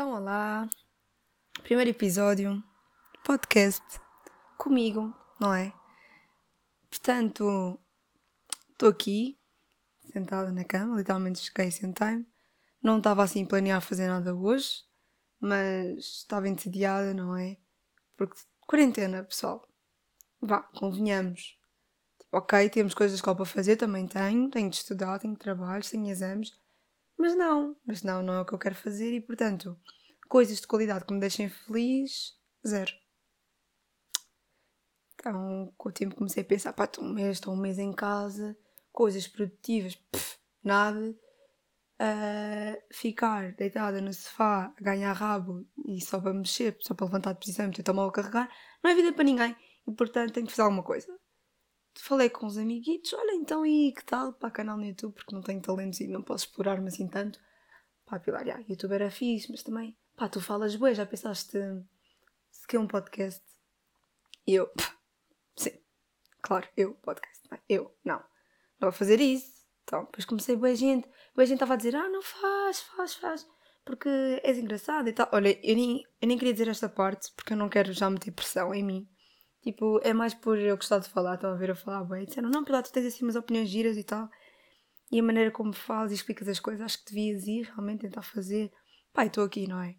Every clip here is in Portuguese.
Então, olá. Primeiro episódio, podcast, comigo, não é? Portanto, estou aqui, sentada na cama, literalmente cheguei sentei-me. Não estava assim a planear fazer nada hoje, mas estava entediada, não é? Porque quarentena, pessoal. Vá, convenhamos. Tipo, ok, temos coisas de escola para fazer, também tenho, tenho de estudar, tenho trabalho, tenho exames. Mas não, mas não, não é o que eu quero fazer e, portanto, coisas de qualidade que me deixem feliz, zero. Então, com o tempo comecei a pensar, pá, estou um mês, estou um mês em casa, coisas produtivas, pff, nada. Uh, ficar deitada no sofá, a ganhar rabo e só para mexer, só para levantar de posição e meter mão a carregar, não é vida para ninguém. E portanto tenho que fazer alguma coisa falei com os amiguitos, olha então e que tal para canal no YouTube, porque não tenho talentos e não posso explorar-me assim tanto. Pá, Pilar, já, YouTube era fixe, mas também, pá, tu falas bué, já pensaste se quer um podcast? E eu, sim, claro, eu, podcast, não é? eu, não, não vou fazer isso. Então, depois comecei, boa gente, boa gente estava a dizer, ah, não faz, faz, faz, porque és engraçado e tal. Olha, eu nem, eu nem queria dizer esta parte, porque eu não quero já meter pressão em mim Tipo, é mais por eu gostar de falar, estão a ver a falar bem. Disseram, não, Pilar, tu tens assim umas opiniões giras e tal. E a maneira como falas e explicas as coisas, acho que devias ir realmente tentar fazer. Pai, estou aqui, não é?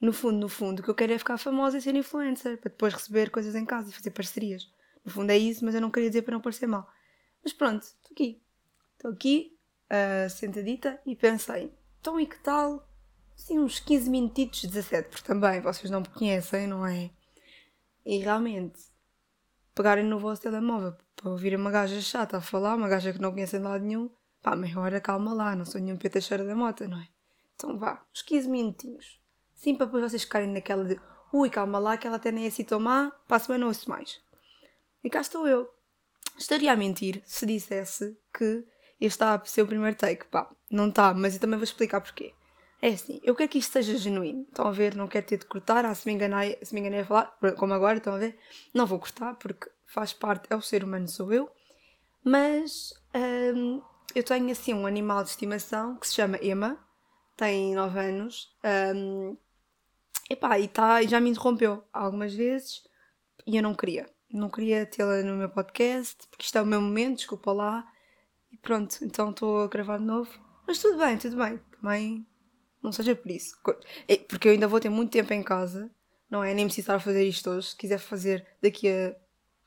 No fundo, no fundo, o que eu quero é ficar famosa e ser influencer, para depois receber coisas em casa e fazer parcerias. No fundo é isso, mas eu não queria dizer para não parecer mal. Mas pronto, estou aqui. Estou aqui, uh, sentadita, e pensei, então e que tal? Assim, uns 15 minutitos, 17, porque também vocês não me conhecem, não é? E realmente, pegarem no vosso telemóvel para ouvir uma gaja chata a falar, uma gaja que não conhecem de lado nenhum, pá, meia hora calma lá, não sou nenhum peta cheira da moto, não é? Então vá, uns 15 minutinhos. Sim, para depois vocês ficarem naquela de ui, calma lá, que ela até nem é assim tão má, para a semana ouço mais. E cá estou eu. Estaria a mentir se dissesse que este está a ser o primeiro take. Pá, não está, mas eu também vou explicar porquê. É assim, eu quero que isto seja genuíno. Estão a ver? Não quero ter de cortar. Ah, se me enganei, se me enganei a falar, como agora, estão a ver? Não vou cortar porque faz parte, é o ser humano, sou eu. Mas hum, eu tenho assim um animal de estimação que se chama Emma, tem 9 anos. Hum, epá, e tá, já me interrompeu algumas vezes e eu não queria. Não queria tê-la no meu podcast, porque isto é o meu momento, desculpa lá. E pronto, então estou a gravar de novo. Mas tudo bem, tudo bem. Também não seja por isso. Porque eu ainda vou ter muito tempo em casa, não é? Nem a fazer isto hoje. Se quiser fazer daqui a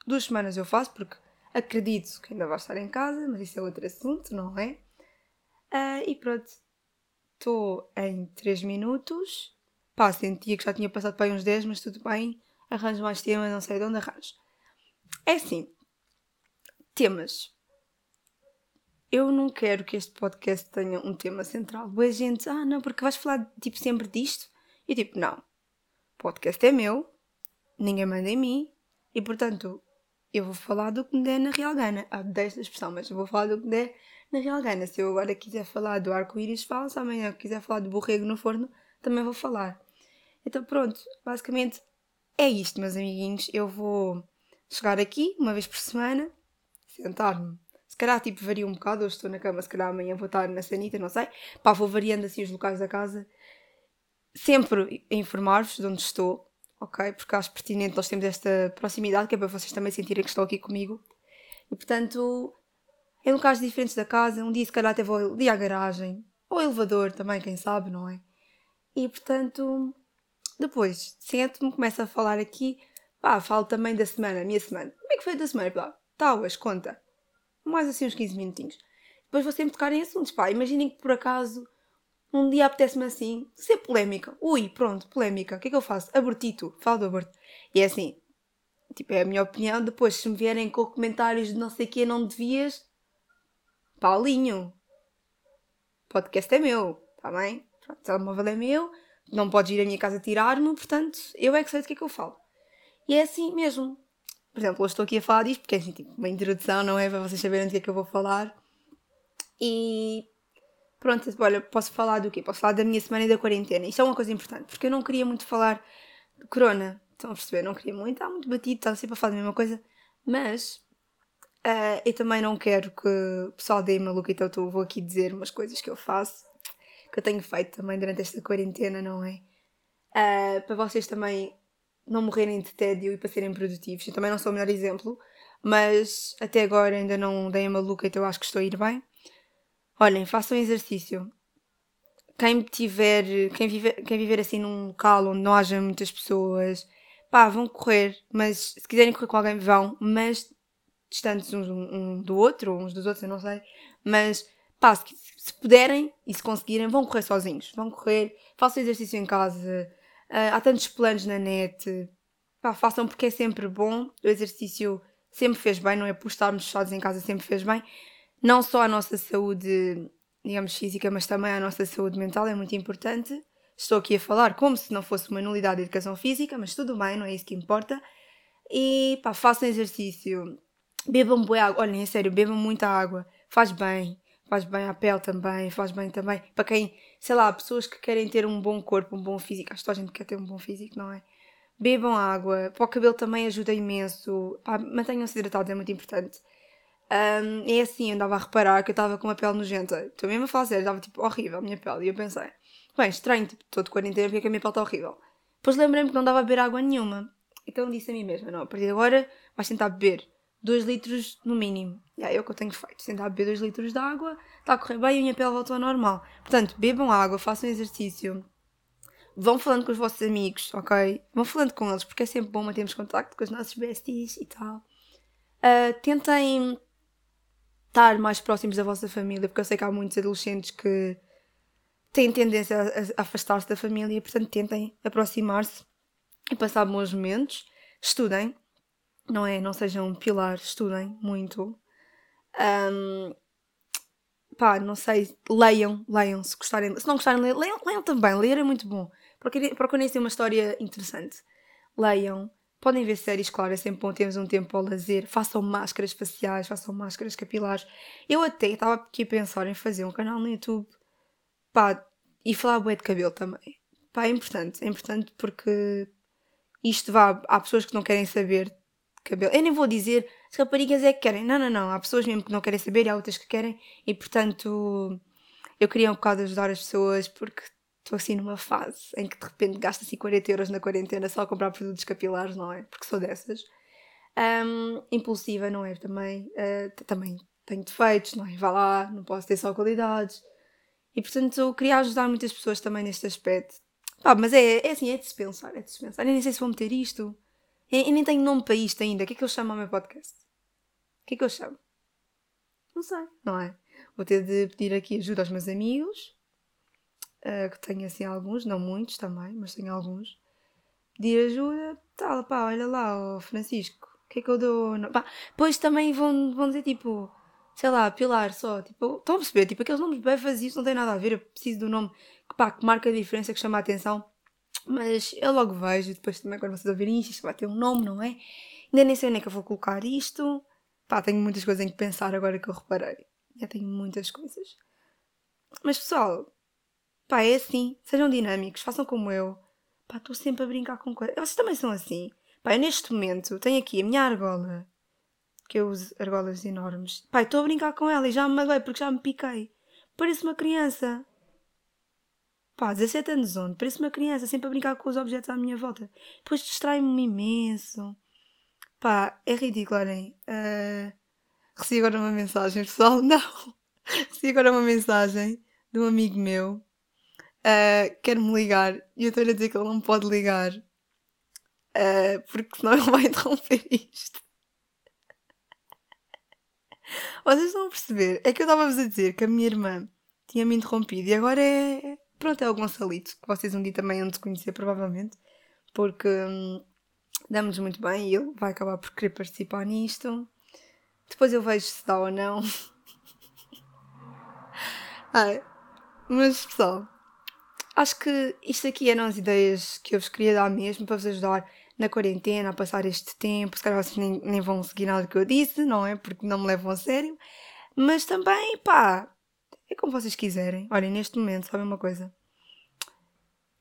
duas semanas eu faço, porque acredito que ainda vai estar em casa, mas isso é outro assunto, não é? Uh, e pronto. Estou em 3 minutos. Pá, sentia que já tinha passado para aí uns 10, mas tudo bem. Arranjo mais temas, não sei de onde arranjo. É assim. Temas eu não quero que este podcast tenha um tema central. Boa gente, ah não, porque vais falar tipo sempre disto? E tipo, não. O podcast é meu, ninguém manda em mim, e portanto eu vou falar do que me der na Real Gana. Ah, desta expressão, mas eu vou falar do que me der na Real Gana. Se eu agora quiser falar do arco-íris, falo. Se amanhã quiser falar do borrego no forno, também vou falar. Então pronto, basicamente é isto, meus amiguinhos. Eu vou chegar aqui uma vez por semana, sentar-me calhar tipo varia um bocado, hoje estou na cama, se calhar amanhã vou estar na sanita, não sei. Pá, vou variando assim os locais da casa. Sempre a informar-vos de onde estou, ok? Porque acho pertinente nós temos esta proximidade, que é para vocês também sentirem que estão aqui comigo. E portanto, em locais diferentes da casa, um dia se calhar até vou ali à garagem, ou elevador também, quem sabe, não é? E portanto, depois sento-me, começo a falar aqui, pá, falo também da semana, a minha semana. Como é que foi da semana? Pá, tá, hoje, conta mais assim uns 15 minutinhos. Depois vou sempre tocar em assuntos. Pá, imaginem que por acaso um dia apetece-me assim, ser polémica. Ui, pronto, polémica. O que é que eu faço? Abortito. Falo do aborto. E é assim, tipo, é a minha opinião. Depois, se me vierem com comentários de não sei o que, não devias. Paulinho. Podcast é meu, está bem? O telemóvel é meu. Não podes ir à minha casa tirar-me, portanto, eu é que sei do que é que eu falo. E é assim mesmo. Por exemplo, hoje estou aqui a falar disto porque é assim, tipo, uma introdução, não é? Para vocês saberem do que é que eu vou falar. E pronto, olha, posso falar do quê? Posso falar da minha semana e da quarentena. Isto é uma coisa importante, porque eu não queria muito falar de corona. Estão a perceber? Não queria muito, está muito batido, está sempre a falar da mesma coisa. Mas uh, eu também não quero que o pessoal dê maluca, então eu vou aqui dizer umas coisas que eu faço que eu tenho feito também durante esta quarentena, não é? Uh, para vocês também não morrerem de tédio e para serem produtivos. Eu também não sou o melhor exemplo, mas até agora ainda não dei a maluca, então acho que estou a ir bem. Olhem, façam exercício. Quem tiver, quem viver, quem viver assim num local onde não haja muitas pessoas, pá, vão correr, mas se quiserem correr com alguém, vão, mas distantes uns um, do outro, uns dos outros, eu não sei, mas pá, se, se, puderem e se conseguirem, vão correr sozinhos, vão correr, façam exercício em casa, há tantos planos na net, pá, façam porque é sempre bom, o exercício sempre fez bem, não é por estarmos fechados em casa, sempre fez bem, não só à nossa saúde, digamos, física, mas também à nossa saúde mental, é muito importante. Estou aqui a falar como se não fosse uma nulidade de educação física, mas tudo bem, não é isso que importa. E pá, façam exercício, bebam boa água, olhem, é sério, bebam muita água, faz bem, faz bem à pele também, faz bem também. Para quem, sei lá, pessoas que querem ter um bom corpo, um bom físico, acho que a gente quer ter um bom físico, não é? Bebam água, para o cabelo também ajuda imenso, mantenham-se hidratados, é muito importante. Um, é assim, eu andava a reparar que eu estava com uma pele nojenta. Estou mesmo a falar sério, estava tipo horrível a minha pele. E eu pensei, bem, estranho, tipo, estou de quarentena, porque é que a minha pele está horrível? Depois lembrei-me que não dava a beber água nenhuma. Então disse a mim mesma, não, a partir de agora vais tentar beber 2 litros no mínimo. E aí é o que eu tenho feito, tentar beber 2 litros de água, está a correr bem e a minha pele voltou ao normal. Portanto, bebam água, façam exercício. Vão falando com os vossos amigos, ok? Vão falando com eles, porque é sempre bom mantermos contacto com os nossos besties e tal. Uh, tentem estar mais próximos da vossa família, porque eu sei que há muitos adolescentes que têm tendência a, a afastar-se da família, portanto tentem aproximar-se e passar bons momentos. Estudem, não é? Não sejam pilares, estudem muito. Um, pá, não sei, leiam, leiam se gostarem. Se não gostarem, leiam, leiam também. Ler é muito bom. Procurem ser uma história interessante. Leiam, Podem ver séries, claro, é sempre bom termos um tempo ao lazer. Façam máscaras faciais, façam máscaras capilares. Eu até estava aqui a pensar em fazer um canal no YouTube. Pá, e falar bué de cabelo também. Pá, é importante. É importante porque isto vá. Há pessoas que não querem saber cabelo. Eu nem vou dizer as raparigas é que querem. Não, não, não. Há pessoas mesmo que não querem saber e há outras que querem. E portanto, eu queria um bocado ajudar as pessoas porque estou assim numa fase em que de repente gasto assim 40 euros na quarentena só a comprar produtos capilares, não é? Porque sou dessas. Um, impulsiva, não é? Também, uh, também tenho defeitos, não é? Vá lá, não posso ter só qualidades. E portanto eu queria ajudar muitas pessoas também neste aspecto. Pá, mas é, é assim, é de se pensar, é de se pensar. Eu nem sei se vou meter isto. Eu, nem tenho nome para isto ainda. O que é que eu chamo ao meu podcast? O que é que eu chamo? Não sei, não é? Vou ter de pedir aqui ajuda aos meus amigos uh, que tenho assim alguns, não muitos também, mas tenho alguns. Pedir ajuda, tal, pá, olha lá, oh, Francisco, o que é que eu dou? Não, pá, depois também vão, vão dizer tipo, sei lá, pilar só, tipo, estão a perceber, tipo, aqueles nomes bem vazios não têm nada a ver, eu preciso do nome que, pá, que marca a diferença, que chama a atenção. Mas eu logo vejo, depois também quando vocês ouvirem isto, isto vai ter um nome, não é? Ainda nem sei onde é que eu vou colocar isto. Pá, tenho muitas coisas em que pensar agora que eu reparei. Já tenho muitas coisas. Mas pessoal, Pá, é assim. Sejam dinâmicos, façam como eu. Pá, estou sempre a brincar com coisas. Vocês também são assim. Pá, eu neste momento tenho aqui a minha argola. Que eu uso argolas enormes. Pá, estou a brincar com ela e já me magoei porque já me piquei. Parece uma criança. Pá, 17 anos onde? Parece uma criança, sempre a brincar com os objetos à minha volta. Depois distrai-me imenso. Pá, é ridículo, olhem. Uh, recebi agora uma mensagem, pessoal. Não! recebi agora uma mensagem de um amigo meu uh, quer-me ligar e eu estou-lhe a dizer que ele não pode ligar uh, porque senão ele vai interromper isto. Vocês estão a perceber? É que eu estava-vos a dizer que a minha irmã tinha-me interrompido e agora é. Pronto, é o Gonçalito, que vocês um dia também hão de conhecer, provavelmente, porque hum, damos muito bem e ele vai acabar por querer participar nisto. Depois eu vejo se dá ou não. Ai, mas pessoal, Acho que isto aqui eram as ideias que eu vos queria dar mesmo para vos ajudar na quarentena a passar este tempo. Se calhar vocês nem, nem vão seguir nada que eu disse, não é? Porque não me levam a sério. Mas também, pá, é como vocês quiserem. Olhem, neste momento, sabem uma coisa?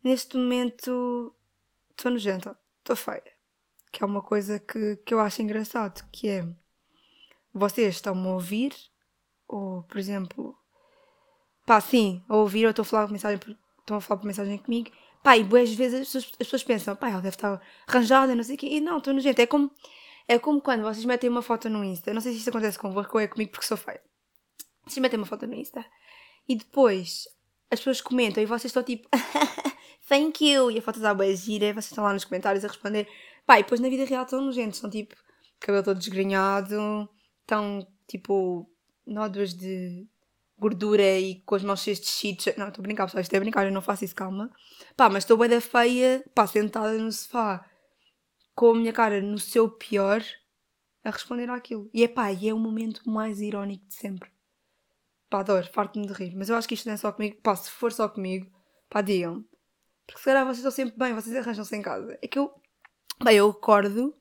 Neste momento estou nojenta, estou feia. Que é uma coisa que, que eu acho engraçado, que é vocês estão-me a ouvir, ou por exemplo, pá, sim, a ouvir, ou estou a falar por mensagem, estão a falar por mensagem comigo, pá, e boas vezes as pessoas, as pessoas pensam, pá, ela deve estar arranjada, não sei o quê, e não, estou nojenta, é como, é como quando vocês metem uma foto no Insta, não sei se isto acontece convosco ou é comigo porque sou feia, vocês metem uma foto no Insta, e depois as pessoas comentam e vocês estão tipo, thank you, e a foto está bem gira, e vocês estão lá nos comentários a responder, pá, e depois na vida real estão nojentos, estão tipo, cabelo todo desgrenhado, estão tipo, nódoas de gordura e com as mãos cheias de cheats. Não, estou a brincar, pessoal, isto é brincar, eu não faço isso, calma. Pá, mas estou bem da feia, pá, sentada no sofá, com a minha cara no seu pior, a responder àquilo. E é pá, e é o momento mais irónico de sempre. Pá, adoro, farto-me de rir. Mas eu acho que isto não é só comigo. Pá, se for só comigo, pá, digam-me. Porque se calhar vocês estão sempre bem, vocês arranjam-se em casa. É que eu, bem, eu acordo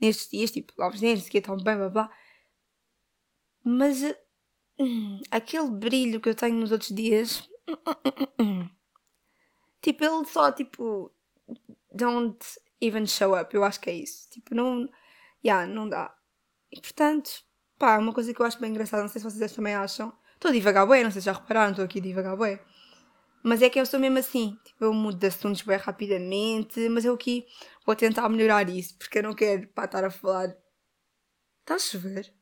nestes dias, tipo, neles, que estão bem, blá blá. Mas hum, aquele brilho que eu tenho nos outros dias, tipo, ele só, tipo, don't even show up. Eu acho que é isso. Tipo, não, yeah, não dá. E portanto, pá, uma coisa que eu acho bem engraçada, não sei se vocês também acham. Estou devagar bué, não sei se já repararam, estou aqui devagar bué. Mas é que eu sou mesmo assim, tipo, eu mudo de assuntos bem rapidamente, mas eu aqui vou tentar melhorar isso, porque eu não quero, pá, estar a falar. Está a chover?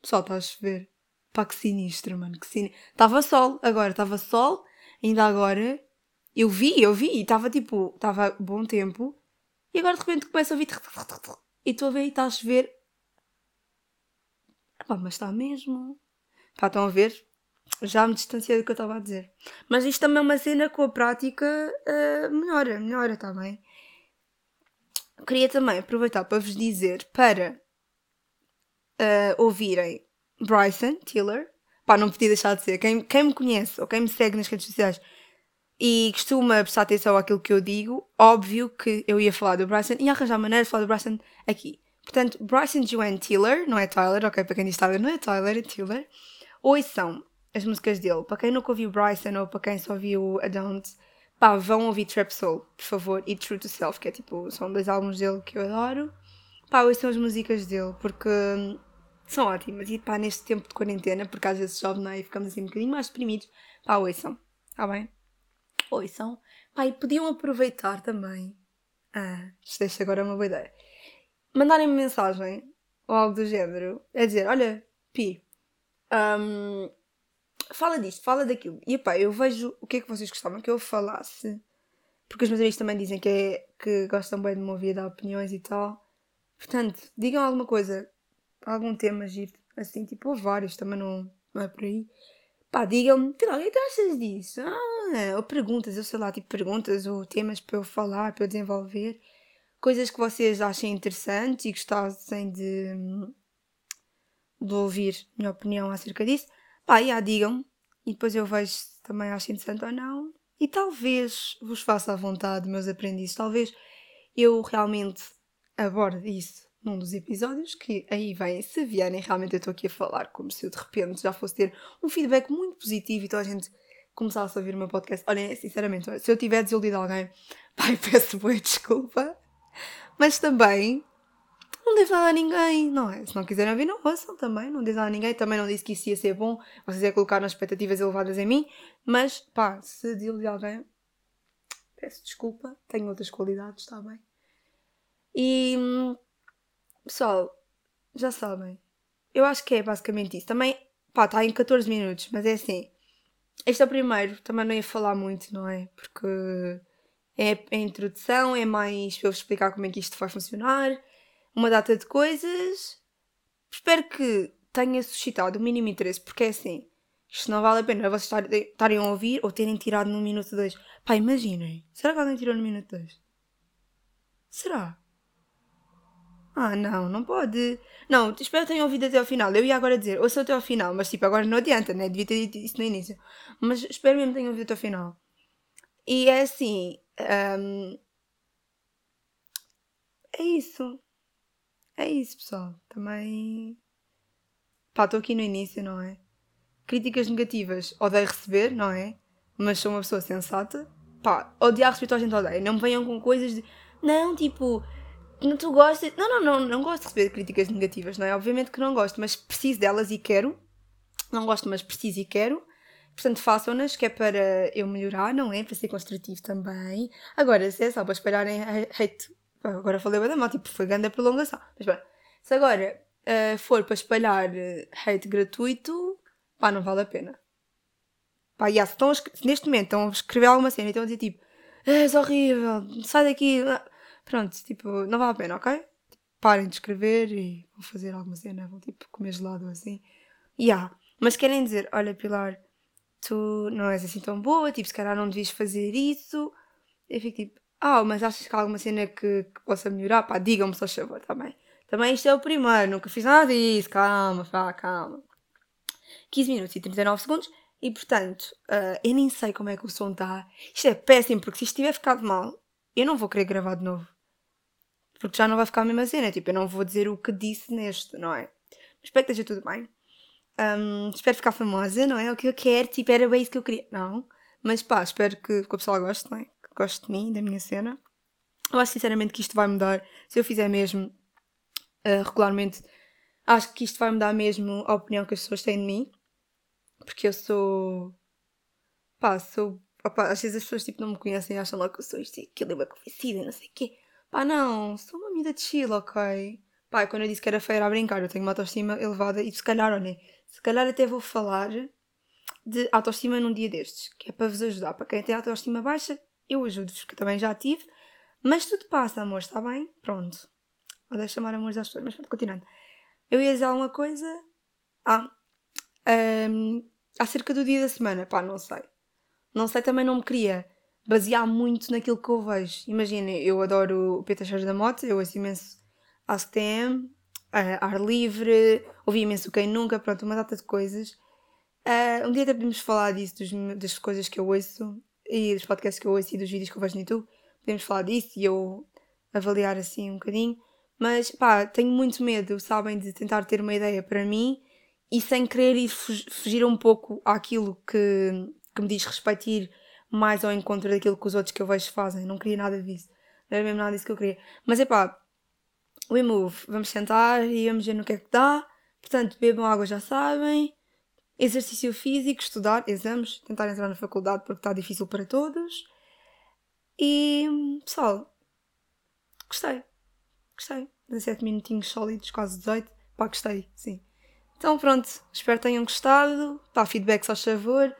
Pessoal, está a chover. Pá, que sinistro, mano, que sinistro. Estava sol, agora, estava sol, ainda agora. Eu vi, eu vi, estava tipo, estava bom tempo, e agora de repente começa a ouvir. E estou a ver e está a chover. Pá, mas está mesmo. Pá, estão a ver? Já me distanciei do que eu estava a dizer. Mas isto também é uma cena com a prática uh, melhora, melhora, está bem? Queria também aproveitar para vos dizer para uh, ouvirem Bryson Tiller. Pá, não podia deixar de ser. Quem, quem me conhece ou quem me segue nas redes sociais e costuma prestar atenção àquilo que eu digo, óbvio que eu ia falar do Bryson e arranjar maneira de falar do Bryson aqui. Portanto, Bryson Joanne Tiller, não é Tyler, ok? Para quem diz Tyler, não é Tyler, é Tiller. são as músicas dele. Para quem nunca ouviu Bryson ou para quem só viu A Don't, pá, vão ouvir Trap Soul, por favor, e True to Self, que é tipo, são dois álbuns dele que eu adoro. Pá, são as músicas dele, porque hum, são ótimas. E pá, neste tempo de quarentena, porque às vezes chove, não é? E ficamos assim um bocadinho mais deprimidos, pá, ouçam, está bem? Ouçam. Pá, e podiam aproveitar também. Ah, isto deixa agora uma boa ideia. Mandarem-me mensagem ou algo do género, é dizer: Olha, Pi, um, fala disto, fala daquilo. E pá, eu vejo o que é que vocês gostavam que eu falasse. Porque os meus amigos também dizem que, é, que gostam bem de me ouvir, dar opiniões e tal. Portanto, digam alguma coisa, algum tema giro, assim, tipo, ou vários, também não, não é por aí. Pá, digam-me, o que é que achas disso? Ah, ou perguntas, eu sei lá, tipo, perguntas ou temas para eu falar, para eu desenvolver. Coisas que vocês achem interessantes e gostassem de, de ouvir minha opinião acerca disso. Pá, já digam. E depois eu vejo se também acho interessante ou não. E talvez vos faça à vontade, meus aprendizes. Talvez eu realmente aborde isso num dos episódios, que aí vem, se vierem, realmente eu estou aqui a falar como se eu de repente já fosse ter um feedback muito positivo e toda a gente começasse a ouvir o meu podcast. Olhem, sinceramente, se eu tiver desiludido alguém, pai, peço boa desculpa. Mas também não diz nada a ninguém, não é? Se não quiserem ouvir, não ouçam também, não diz nada a ninguém. Também não disse que isso ia ser bom, vocês iam colocar nas expectativas elevadas em mim, mas pá, se de alguém, peço desculpa, tenho outras qualidades, está bem? E pessoal, já sabem, eu acho que é basicamente isso. Também, pá, está em 14 minutos, mas é assim. Este é o primeiro, também não ia falar muito, não é? Porque é a introdução, é mais para eu explicar como é que isto vai funcionar uma data de coisas. Espero que tenha suscitado o mínimo interesse, porque é assim, isto não vale a pena vocês estarem a ouvir ou terem tirado no minuto 2. Pá, imaginem, será que alguém tirou no minuto 2? Será? Ah, não, não pode. Não, espero que tenham ouvido até ao final. Eu ia agora dizer, ouçam até ao final, mas tipo, agora não adianta, né? Devia ter dito isso no início. Mas espero mesmo que tenham ouvido até ao final. E é assim. Um... É isso. É isso, pessoal. Também. Pá, estou aqui no início, não é? Críticas negativas odeio receber, não é? Mas sou uma pessoa sensata. Pá, odiar receber a gente odeia. Não me venham com coisas de. Não, tipo. Não tu gostas. Não, não, não. Não gosto de receber críticas negativas, não é? Obviamente que não gosto, mas preciso delas e quero. Não gosto, mas preciso e quero. Portanto, façam-nas, que é para eu melhorar, não é? Para ser construtivo também. Agora, se é só para espalharem hate. Agora falei bem da mal, tipo, foi grande a prolongação. Mas bem, se agora uh, for para espalhar hate gratuito, pá, não vale a pena. Pá, yeah, se, estão se neste momento estão a escrever alguma cena e estão a dizer tipo, és horrível, sai daqui. Pronto, tipo, não vale a pena, ok? Parem de escrever e vão fazer alguma cena, vão tipo comer gelado assim. Yeah. Mas querem dizer, olha Pilar, tu não és assim tão boa, tipo, se calhar não devias fazer isso. Eu fico tipo, ah, mas achas que há alguma cena que, que possa melhorar? Pá, digam-me só favor, também. Também isto é o primeiro, nunca fiz nada disso, calma, pá, calma. 15 minutos e 39 segundos. E portanto, uh, eu nem sei como é que o som está. Isto é péssimo, porque se isto tiver ficado mal, eu não vou querer gravar de novo. Porque já não vai ficar a mesma cena. Tipo, eu não vou dizer o que disse neste, não é? Mas espero que esteja tudo bem. Um, espero ficar famosa, não é? O que eu quero, tipo, era bem isso que eu queria. Não. Mas pá, espero que, que o pessoal goste, não é? Que goste de mim, da minha cena. Eu acho sinceramente que isto vai mudar. Se eu fizer mesmo uh, regularmente, acho que isto vai mudar mesmo a opinião que as pessoas têm de mim. Porque eu sou. Pá, sou. Opa, às vezes as pessoas tipo, não me conhecem e acham logo que eu sou isto e aquilo, é conhecida, não sei o quê. Pá, não, sou uma amiga de chill, ok? Pá, quando eu disse que era feia a brincar, eu tenho uma autoestima elevada e se calhar, olha, se calhar até vou falar de autoestima num dia destes, que é para vos ajudar. Para quem tem autoestima baixa, eu ajudo-vos, porque também já tive. Mas tudo passa, amor, está bem? Pronto. Deixar chamar amores às pessoas, mas pronto, continuando. Eu ia dizer alguma coisa. Ah, um, acerca do dia da semana, pá, não sei. Não sei, também não me queria basear muito naquilo que eu vejo. Imaginem, eu adoro o Peter Charles da Moto, eu ouço imenso AskTM, uh, Ar Livre, ouvi imenso Quem Nunca, pronto, uma data de coisas. Uh, um dia até podemos falar disso, dos, das coisas que eu ouço e dos podcasts que eu ouço e dos vídeos que eu vejo no YouTube. Podemos falar disso e eu avaliar assim um bocadinho. Mas pá, tenho muito medo, sabem, de tentar ter uma ideia para mim e sem querer ir fugir um pouco àquilo que, que me diz respeito ir mais ao encontro daquilo que os outros que eu vejo fazem. Não queria nada disso. Não era mesmo nada disso que eu queria. Mas é pá, we move. Vamos sentar e vamos ver no que é que dá. Portanto, bebam água, já sabem. Exercício físico, estudar, exames, tentar entrar na faculdade porque está difícil para todos. E, pessoal, gostei. Gostei. 17 minutinhos sólidos, quase 18. Pá, gostei, sim. Então pronto, espero que tenham gostado. Pá, feedback só favor.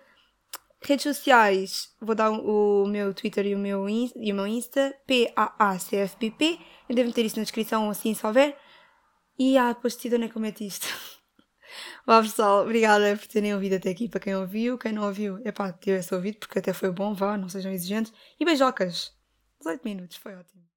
Redes sociais, vou dar o meu Twitter e o meu, Insta, e o meu Insta, P-A-A-C-F-P-P. Eu devo ter isso na descrição assim se houver. E ah, depois decido onde é que eu meto isto. Vá pessoal, obrigada por terem ouvido até aqui. Para quem ouviu, quem não ouviu, é pá, tivesse ouvido porque até foi bom, vá, não sejam exigentes. E beijocas! 18 minutos, foi ótimo.